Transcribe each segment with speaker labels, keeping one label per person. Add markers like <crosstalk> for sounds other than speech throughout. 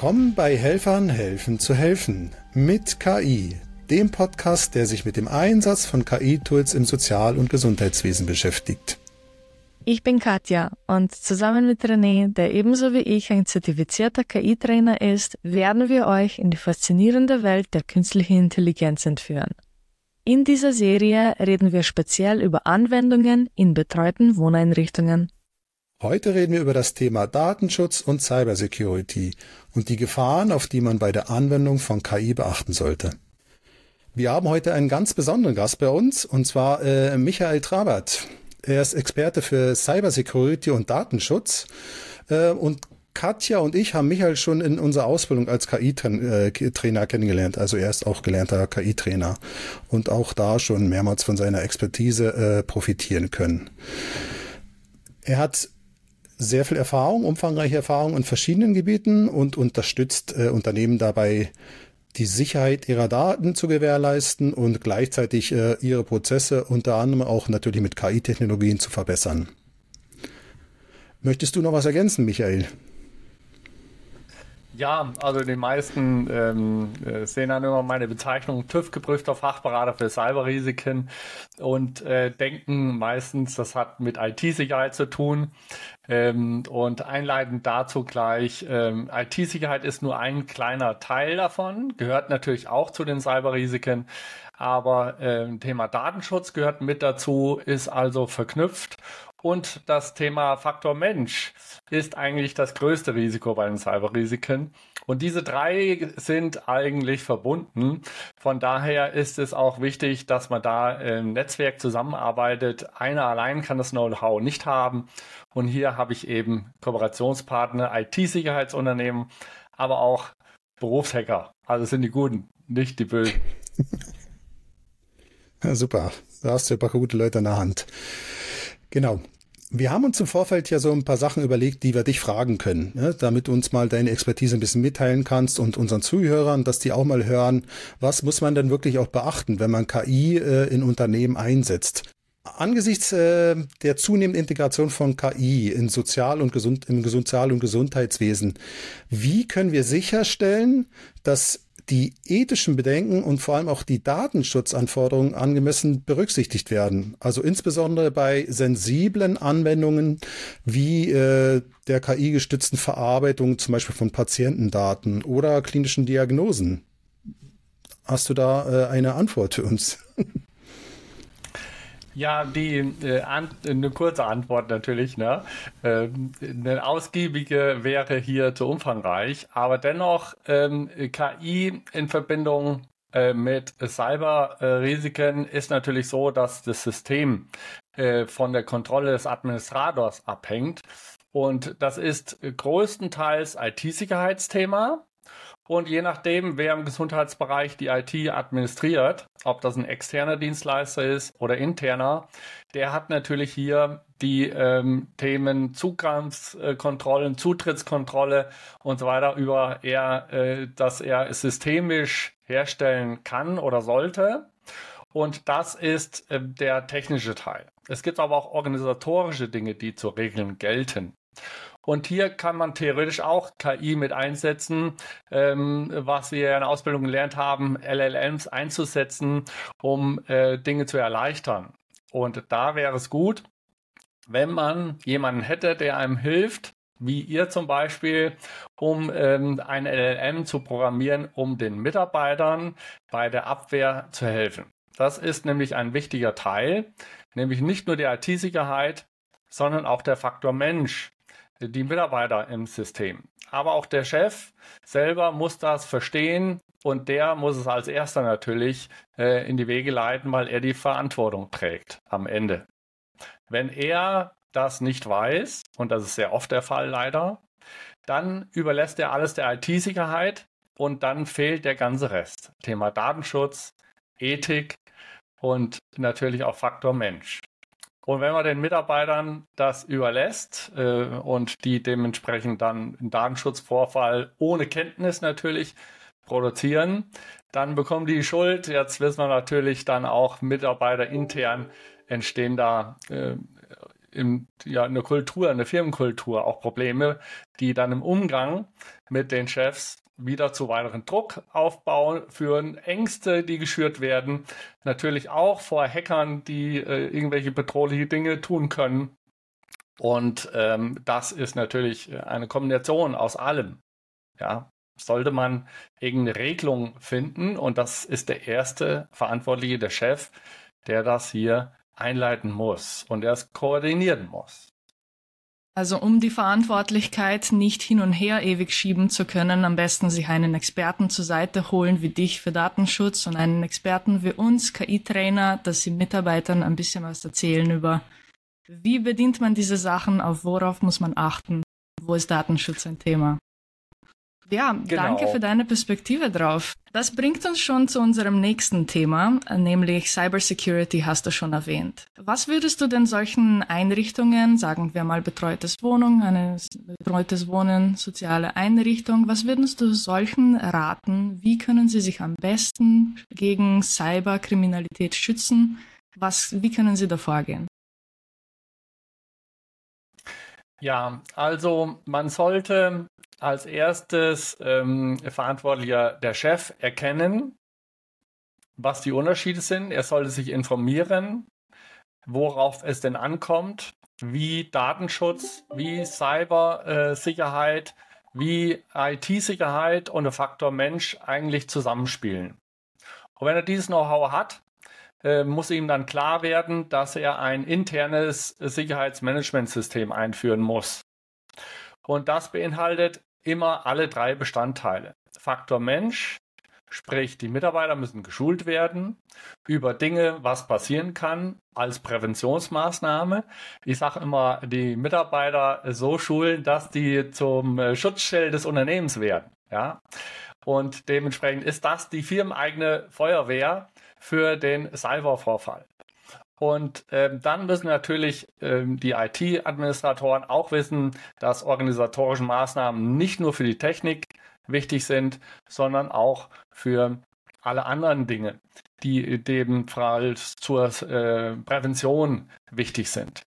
Speaker 1: Willkommen bei Helfern helfen zu helfen mit KI, dem Podcast, der sich mit dem Einsatz von KI-Tools im Sozial- und Gesundheitswesen beschäftigt.
Speaker 2: Ich bin Katja und zusammen mit René, der ebenso wie ich ein zertifizierter KI-Trainer ist, werden wir euch in die faszinierende Welt der künstlichen Intelligenz entführen. In dieser Serie reden wir speziell über Anwendungen in betreuten Wohneinrichtungen.
Speaker 1: Heute reden wir über das Thema Datenschutz und Cybersecurity und die Gefahren, auf die man bei der Anwendung von KI beachten sollte. Wir haben heute einen ganz besonderen Gast bei uns, und zwar äh, Michael Trabert. Er ist Experte für Cybersecurity und Datenschutz. Äh, und Katja und ich haben Michael schon in unserer Ausbildung als KI-Trainer kennengelernt. Also er ist auch gelernter KI-Trainer und auch da schon mehrmals von seiner Expertise äh, profitieren können. Er hat sehr viel Erfahrung, umfangreiche Erfahrung in verschiedenen Gebieten und unterstützt äh, Unternehmen dabei, die Sicherheit ihrer Daten zu gewährleisten und gleichzeitig äh, ihre Prozesse unter anderem auch natürlich mit KI-Technologien zu verbessern. Möchtest du noch was ergänzen, Michael?
Speaker 3: Ja, also die meisten ähm, äh, sehen dann immer meine Bezeichnung TÜV-geprüfter Fachberater für Cyberrisiken und äh, denken meistens, das hat mit IT-Sicherheit zu tun. Ähm, und einleitend dazu gleich, ähm, IT-Sicherheit ist nur ein kleiner Teil davon, gehört natürlich auch zu den Cyberrisiken, aber äh, Thema Datenschutz gehört mit dazu, ist also verknüpft und das Thema Faktor Mensch ist eigentlich das größte Risiko bei den Cyberrisiken. Und diese drei sind eigentlich verbunden. Von daher ist es auch wichtig, dass man da im Netzwerk zusammenarbeitet. Einer allein kann das Know-how nicht haben. Und hier habe ich eben Kooperationspartner, IT-Sicherheitsunternehmen, aber auch Berufshacker. Also sind die Guten, nicht die Bösen. <laughs>
Speaker 1: Ja, super. Da hast du ein paar gute Leute in der Hand. Genau. Wir haben uns im Vorfeld ja so ein paar Sachen überlegt, die wir dich fragen können, ne? damit du uns mal deine Expertise ein bisschen mitteilen kannst und unseren Zuhörern, dass die auch mal hören, was muss man denn wirklich auch beachten, wenn man KI äh, in Unternehmen einsetzt. Angesichts äh, der zunehmenden Integration von KI in Sozial- und Gesund im Sozial- und Gesundheitswesen, wie können wir sicherstellen, dass die ethischen Bedenken und vor allem auch die Datenschutzanforderungen angemessen berücksichtigt werden. Also insbesondere bei sensiblen Anwendungen wie äh, der KI-gestützten Verarbeitung zum Beispiel von Patientendaten oder klinischen Diagnosen. Hast du da äh, eine Antwort für uns? <laughs>
Speaker 3: Ja, die äh, eine kurze Antwort natürlich. Ne? Ähm, eine ausgiebige wäre hier zu umfangreich, aber dennoch ähm, KI in Verbindung äh, mit Cyberrisiken ist natürlich so, dass das System äh, von der Kontrolle des Administrators abhängt. Und das ist größtenteils IT-Sicherheitsthema. Und je nachdem, wer im Gesundheitsbereich die IT administriert, ob das ein externer Dienstleister ist oder interner, der hat natürlich hier die ähm, Themen Zugangskontrollen, Zutrittskontrolle und so weiter über er, äh, dass er systemisch herstellen kann oder sollte. Und das ist äh, der technische Teil. Es gibt aber auch organisatorische Dinge, die zu regeln gelten. Und hier kann man theoretisch auch KI mit einsetzen, ähm, was wir in der Ausbildung gelernt haben, LLMs einzusetzen, um äh, Dinge zu erleichtern. Und da wäre es gut, wenn man jemanden hätte, der einem hilft, wie ihr zum Beispiel, um ähm, ein LLM zu programmieren, um den Mitarbeitern bei der Abwehr zu helfen. Das ist nämlich ein wichtiger Teil, nämlich nicht nur die IT-Sicherheit, sondern auch der Faktor Mensch die Mitarbeiter im System. Aber auch der Chef selber muss das verstehen und der muss es als erster natürlich äh, in die Wege leiten, weil er die Verantwortung trägt am Ende. Wenn er das nicht weiß, und das ist sehr oft der Fall leider, dann überlässt er alles der IT-Sicherheit und dann fehlt der ganze Rest. Thema Datenschutz, Ethik und natürlich auch Faktor Mensch. Und wenn man den Mitarbeitern das überlässt äh, und die dementsprechend dann einen Datenschutzvorfall ohne Kenntnis natürlich produzieren, dann bekommen die Schuld. Jetzt wissen wir natürlich dann auch Mitarbeiter intern entstehen da äh, in, ja, in der Kultur, in der Firmenkultur auch Probleme, die dann im Umgang mit den Chefs wieder zu weiteren Druckaufbau führen, Ängste, die geschürt werden, natürlich auch vor Hackern, die äh, irgendwelche bedrohliche Dinge tun können. Und ähm, das ist natürlich eine Kombination aus allem. Ja, sollte man irgendeine Regelung finden und das ist der erste Verantwortliche, der Chef, der das hier einleiten muss und es koordinieren muss.
Speaker 2: Also um die Verantwortlichkeit nicht hin und her ewig schieben zu können, am besten sich einen Experten zur Seite holen wie dich für Datenschutz und einen Experten wie uns, KI-Trainer, dass sie Mitarbeitern ein bisschen was erzählen über, wie bedient man diese Sachen, auf worauf muss man achten, wo ist Datenschutz ein Thema. Ja, genau. danke für deine Perspektive drauf. Das bringt uns schon zu unserem nächsten Thema, nämlich Cybersecurity hast du schon erwähnt. Was würdest du denn solchen Einrichtungen, sagen wir mal betreutes Wohnung, eine betreutes Wohnen, soziale Einrichtung, was würdest du solchen raten? Wie können sie sich am besten gegen Cyberkriminalität schützen? Was, wie können sie da vorgehen?
Speaker 3: Ja, also man sollte als erstes ähm, Verantwortlicher der Chef erkennen, was die Unterschiede sind. Er sollte sich informieren, worauf es denn ankommt, wie Datenschutz, wie Cybersicherheit, wie IT-Sicherheit und der Faktor Mensch eigentlich zusammenspielen. Und wenn er dieses Know-how hat, äh, muss ihm dann klar werden, dass er ein internes Sicherheitsmanagementsystem einführen muss. Und das beinhaltet immer alle drei Bestandteile. Faktor Mensch, sprich die Mitarbeiter müssen geschult werden über Dinge, was passieren kann als Präventionsmaßnahme. Ich sage immer, die Mitarbeiter so schulen, dass die zum äh, Schutzschild des Unternehmens werden. Ja? Und dementsprechend ist das die firmeneigene Feuerwehr für den Cybervorfall. Und ähm, dann müssen natürlich ähm, die IT-Administratoren auch wissen, dass organisatorische Maßnahmen nicht nur für die Technik wichtig sind, sondern auch für alle anderen Dinge, die ebenfalls zur äh, Prävention wichtig sind.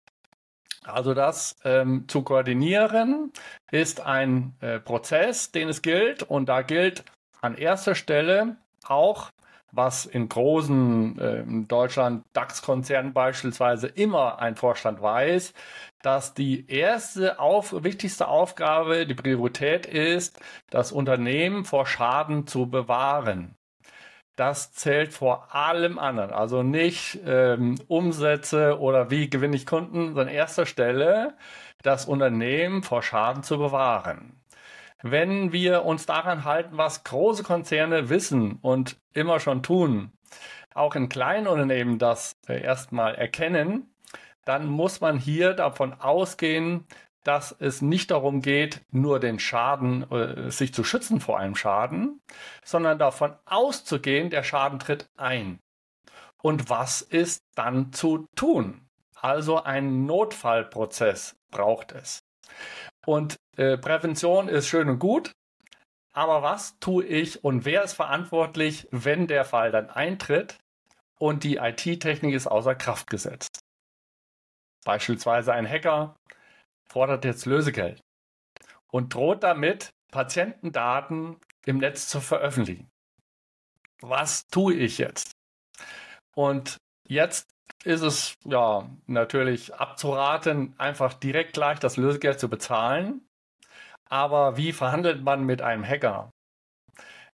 Speaker 3: Also das ähm, zu koordinieren ist ein äh, Prozess, den es gilt und da gilt an erster Stelle auch was in großen äh, Deutschland DAX-Konzernen beispielsweise immer ein Vorstand weiß, dass die erste auf, wichtigste Aufgabe, die Priorität ist, das Unternehmen vor Schaden zu bewahren. Das zählt vor allem anderen. Also nicht ähm, Umsätze oder wie gewinne ich Kunden, sondern erster Stelle das Unternehmen vor Schaden zu bewahren. Wenn wir uns daran halten, was große Konzerne wissen und immer schon tun, auch in kleinen Unternehmen das äh, erstmal erkennen, dann muss man hier davon ausgehen, dass es nicht darum geht, nur den Schaden, äh, sich zu schützen vor einem Schaden, sondern davon auszugehen, der Schaden tritt ein. Und was ist dann zu tun? Also ein Notfallprozess braucht es. Und äh, Prävention ist schön und gut, aber was tue ich und wer ist verantwortlich, wenn der Fall dann eintritt und die IT-Technik ist außer Kraft gesetzt? Beispielsweise ein Hacker fordert jetzt Lösegeld und droht damit, Patientendaten im Netz zu veröffentlichen. Was tue ich jetzt? Und jetzt ist es ja natürlich abzuraten, einfach direkt gleich das Lösegeld zu bezahlen. Aber wie verhandelt man mit einem Hacker?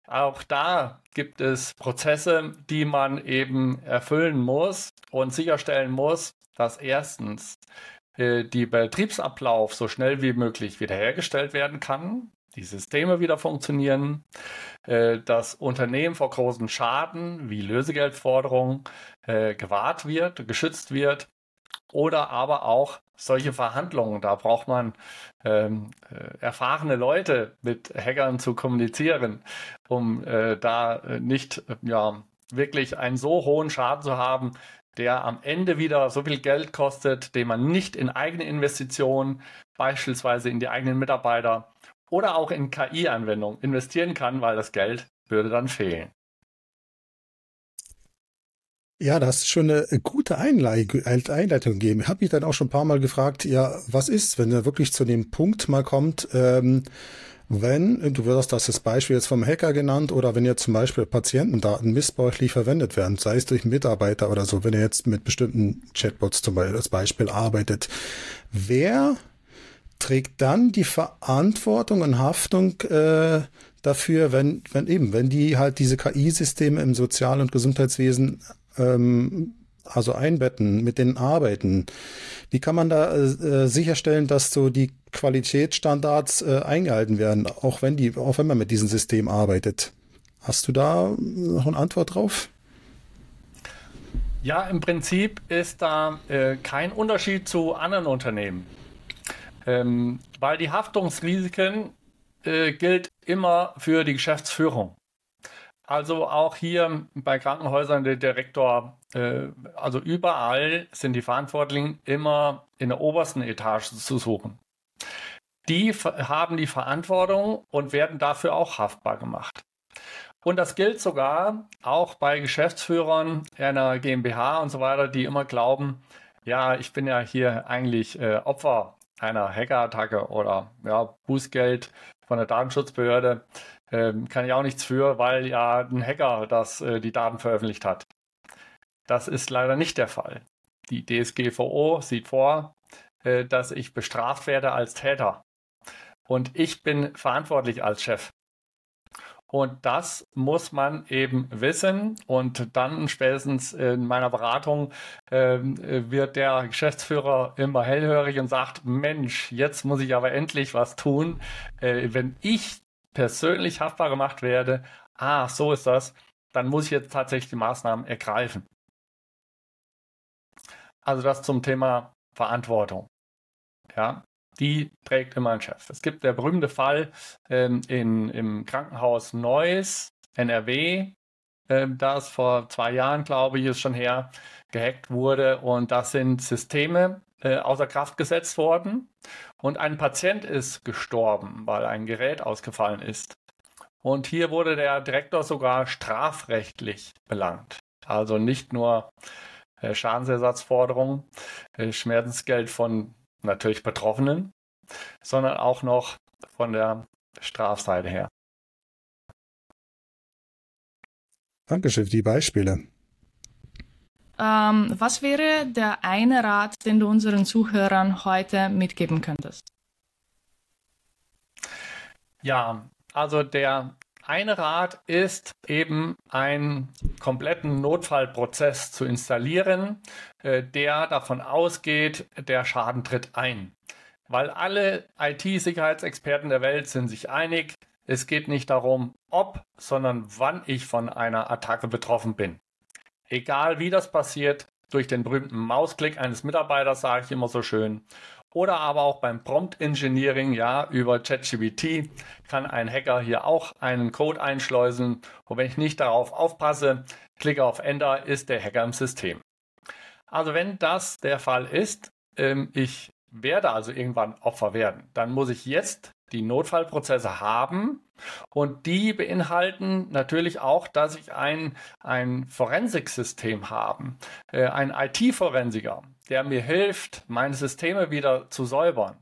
Speaker 3: Auch da gibt es Prozesse, die man eben erfüllen muss und sicherstellen muss, dass erstens äh, die Betriebsablauf so schnell wie möglich wiederhergestellt werden kann, die Systeme wieder funktionieren, äh, das Unternehmen vor großen Schaden wie Lösegeldforderungen äh, gewahrt wird, geschützt wird oder aber auch solche Verhandlungen. Da braucht man ähm, äh, erfahrene Leute mit Hackern zu kommunizieren, um äh, da nicht ja wirklich einen so hohen Schaden zu haben, der am Ende wieder so viel Geld kostet, den man nicht in eigene Investitionen, beispielsweise in die eigenen Mitarbeiter oder auch in KI-Anwendungen investieren kann, weil das Geld würde dann fehlen.
Speaker 1: Ja, das ist schon eine gute Einleitung gegeben. Ich habe mich dann auch schon ein paar Mal gefragt, ja, was ist, wenn er wirklich zu dem Punkt mal kommt, ähm, wenn, du wirst das das Beispiel jetzt vom Hacker genannt, oder wenn jetzt zum Beispiel Patientendaten missbräuchlich verwendet werden, sei es durch Mitarbeiter oder so, wenn er jetzt mit bestimmten Chatbots zum Beispiel als Beispiel arbeitet, wer trägt dann die Verantwortung und Haftung äh, dafür, wenn, wenn eben, wenn die halt diese KI-Systeme im Sozial- und Gesundheitswesen ähm, also einbetten, mit denen arbeiten. Wie kann man da äh, sicherstellen, dass so die Qualitätsstandards äh, eingehalten werden, auch wenn die, auch wenn man mit diesem System arbeitet? Hast du da noch eine Antwort drauf?
Speaker 3: Ja, im Prinzip ist da äh, kein Unterschied zu anderen Unternehmen, ähm, weil die Haftungsrisiken äh, gilt immer für die Geschäftsführung. Also auch hier bei Krankenhäusern der Direktor, äh, also überall sind die Verantwortlichen immer in der obersten Etage zu suchen. Die haben die Verantwortung und werden dafür auch haftbar gemacht. Und das gilt sogar auch bei Geschäftsführern einer GmbH und so weiter, die immer glauben, ja, ich bin ja hier eigentlich äh, Opfer einer Hackerattacke oder ja, Bußgeld von der Datenschutzbehörde. Ähm, kann ich auch nichts für, weil ja ein Hacker das, äh, die Daten veröffentlicht hat. Das ist leider nicht der Fall. Die DSGVO sieht vor, äh, dass ich bestraft werde als Täter. Und ich bin verantwortlich als Chef. Und das muss man eben wissen. Und dann spätestens in meiner Beratung äh, wird der Geschäftsführer immer hellhörig und sagt, Mensch, jetzt muss ich aber endlich was tun. Äh, wenn ich persönlich haftbar gemacht werde, ah, so ist das, dann muss ich jetzt tatsächlich die Maßnahmen ergreifen. Also das zum Thema Verantwortung. Ja, die trägt ein Chef. Es gibt der berühmte Fall ähm, in, im Krankenhaus Neuss, NRW, ähm, das vor zwei Jahren, glaube ich, ist schon her, gehackt wurde. Und das sind Systeme äh, außer Kraft gesetzt worden. Und ein Patient ist gestorben, weil ein Gerät ausgefallen ist. Und hier wurde der Direktor sogar strafrechtlich belangt. Also nicht nur äh, Schadensersatzforderung, äh, Schmerzensgeld von natürlich Betroffenen, sondern auch noch von der Strafseite her.
Speaker 1: Dankeschön für die Beispiele.
Speaker 2: Ähm, was wäre der eine Rat, den du unseren Zuhörern heute mitgeben könntest?
Speaker 3: Ja, also der eine Rat ist eben einen kompletten Notfallprozess zu installieren, äh, der davon ausgeht, der Schaden tritt ein. Weil alle IT-Sicherheitsexperten der Welt sind sich einig, es geht nicht darum, ob, sondern wann ich von einer Attacke betroffen bin. Egal wie das passiert, durch den berühmten Mausklick eines Mitarbeiters, sage ich immer so schön, oder aber auch beim Prompt Engineering, ja, über ChatGPT kann ein Hacker hier auch einen Code einschleusen. Und wenn ich nicht darauf aufpasse, klicke auf Enter, ist der Hacker im System. Also wenn das der Fall ist, ähm, ich werde also irgendwann Opfer werden, dann muss ich jetzt die Notfallprozesse haben und die beinhalten natürlich auch, dass ich ein, ein Forensiksystem habe, äh, ein IT-Forensiker, der mir hilft, meine Systeme wieder zu säubern.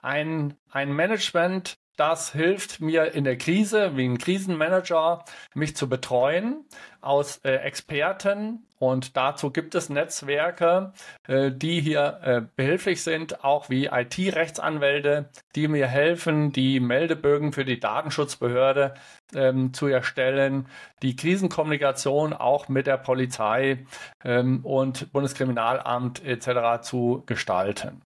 Speaker 3: Ein, ein Management, das hilft mir in der Krise, wie ein Krisenmanager, mich zu betreuen aus äh, Experten. Und dazu gibt es Netzwerke, äh, die hier äh, behilflich sind, auch wie IT-Rechtsanwälte, die mir helfen, die Meldebögen für die Datenschutzbehörde ähm, zu erstellen, die Krisenkommunikation auch mit der Polizei ähm, und Bundeskriminalamt etc. zu gestalten.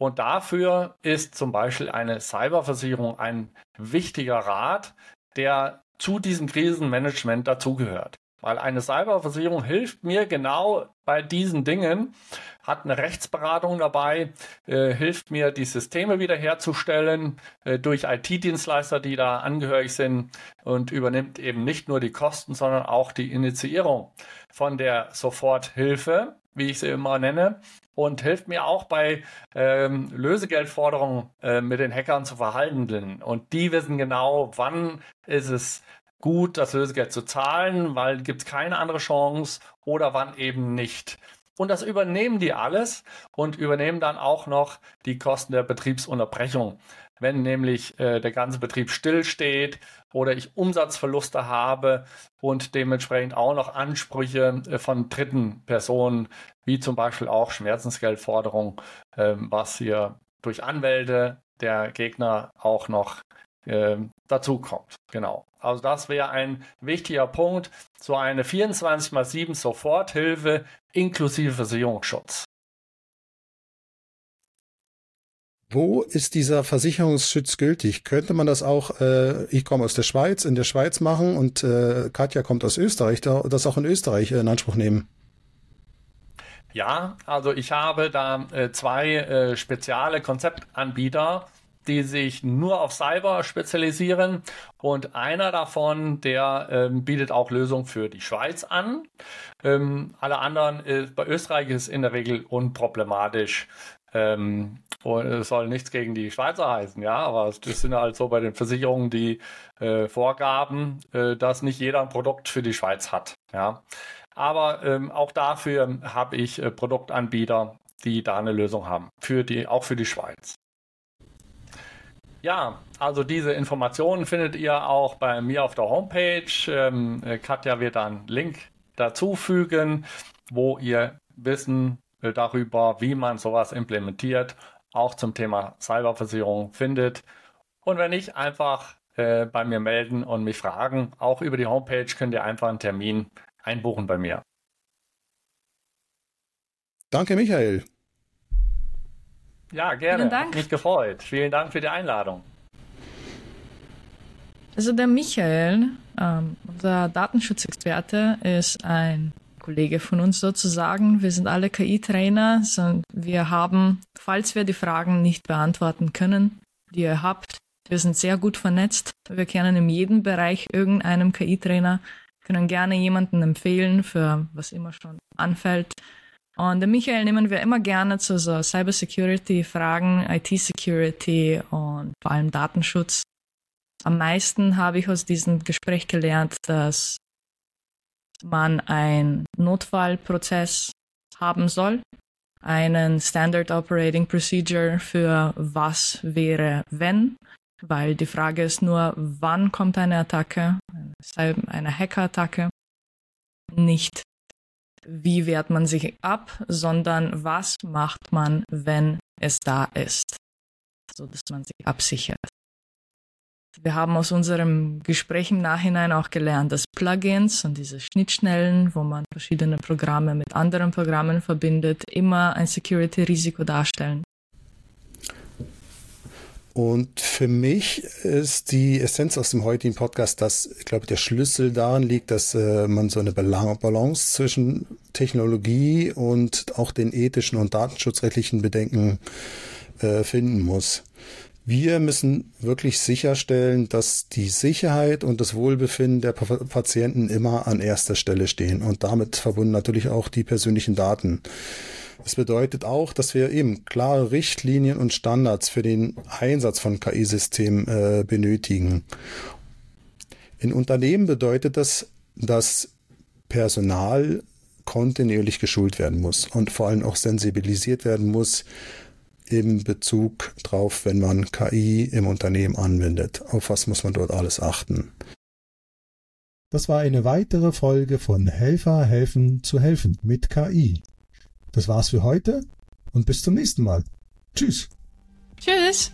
Speaker 3: Und dafür ist zum Beispiel eine Cyberversicherung ein wichtiger Rat, der zu diesem Krisenmanagement dazugehört. Weil eine Cyberversicherung hilft mir genau bei diesen Dingen, hat eine Rechtsberatung dabei, äh, hilft mir, die Systeme wiederherzustellen äh, durch IT-Dienstleister, die da angehörig sind und übernimmt eben nicht nur die Kosten, sondern auch die Initiierung von der Soforthilfe, wie ich sie immer nenne, und hilft mir auch bei ähm, Lösegeldforderungen äh, mit den Hackern zu verhandeln. Und die wissen genau, wann ist es gut, das Lösegeld zu zahlen, weil gibt es keine andere Chance oder wann eben nicht. Und das übernehmen die alles und übernehmen dann auch noch die Kosten der Betriebsunterbrechung. Wenn nämlich äh, der ganze Betrieb stillsteht oder ich Umsatzverluste habe und dementsprechend auch noch Ansprüche äh, von dritten Personen, wie zum Beispiel auch Schmerzensgeldforderung, äh, was hier durch Anwälte der Gegner auch noch äh, dazu kommt. Genau. Also das wäre ein wichtiger Punkt. So eine 24 x 7 Soforthilfe inklusive Versicherungsschutz.
Speaker 1: Wo ist dieser Versicherungsschutz gültig? Könnte man das auch, äh, ich komme aus der Schweiz, in der Schweiz machen und äh, Katja kommt aus Österreich, das auch in Österreich in Anspruch nehmen?
Speaker 3: Ja, also ich habe da äh, zwei äh, spezielle Konzeptanbieter, die sich nur auf Cyber spezialisieren und einer davon, der ähm, bietet auch Lösungen für die Schweiz an. Ähm, alle anderen, äh, bei Österreich ist in der Regel unproblematisch. Ähm, und es soll nichts gegen die Schweizer heißen, ja, aber es sind halt so bei den Versicherungen die äh, Vorgaben, äh, dass nicht jeder ein Produkt für die Schweiz hat, ja. Aber ähm, auch dafür habe ich äh, Produktanbieter, die da eine Lösung haben, für die, auch für die Schweiz. Ja, also diese Informationen findet ihr auch bei mir auf der Homepage. Ähm, äh, Katja wird einen Link dazu fügen, wo ihr Wissen äh, darüber, wie man sowas implementiert, auch zum Thema Cyberversicherung findet. Und wenn nicht, einfach äh, bei mir melden und mich fragen. Auch über die Homepage könnt ihr einfach einen Termin einbuchen bei mir.
Speaker 1: Danke, Michael.
Speaker 3: Ja, gerne. Vielen Dank. Hat mich gefreut. Vielen Dank für die Einladung.
Speaker 2: Also der Michael, ähm, unser Datenschutzexperte, ist ein Kollege von uns sozusagen. Wir sind alle KI-Trainer und wir haben, falls wir die Fragen nicht beantworten können, die ihr habt, wir sind sehr gut vernetzt. Wir kennen in jedem Bereich irgendeinem KI-Trainer, können gerne jemanden empfehlen für was immer schon anfällt. Und den Michael nehmen wir immer gerne zu so Cybersecurity-Fragen, IT-Security und vor allem Datenschutz. Am meisten habe ich aus diesem Gespräch gelernt, dass man einen Notfallprozess haben soll, einen Standard Operating Procedure für was wäre wenn, weil die Frage ist nur, wann kommt eine Attacke, eine Hackerattacke, nicht wie wehrt man sich ab, sondern was macht man, wenn es da ist, so dass man sich absichert. Wir haben aus unserem Gespräch im Nachhinein auch gelernt, dass Plugins und diese Schnittstellen, wo man verschiedene Programme mit anderen Programmen verbindet, immer ein Security-Risiko darstellen.
Speaker 1: Und für mich ist die Essenz aus dem heutigen Podcast, dass, ich glaube, der Schlüssel darin liegt, dass äh, man so eine Balance zwischen Technologie und auch den ethischen und datenschutzrechtlichen Bedenken äh, finden muss. Wir müssen wirklich sicherstellen, dass die Sicherheit und das Wohlbefinden der Patienten immer an erster Stelle stehen und damit verbunden natürlich auch die persönlichen Daten. Das bedeutet auch, dass wir eben klare Richtlinien und Standards für den Einsatz von KI-Systemen äh, benötigen. In Unternehmen bedeutet das, dass Personal kontinuierlich geschult werden muss und vor allem auch sensibilisiert werden muss im Bezug drauf, wenn man KI im Unternehmen anwendet. Auf was muss man dort alles achten? Das war eine weitere Folge von Helfer helfen zu helfen mit KI. Das war's für heute und bis zum nächsten Mal. Tschüss.
Speaker 2: Tschüss.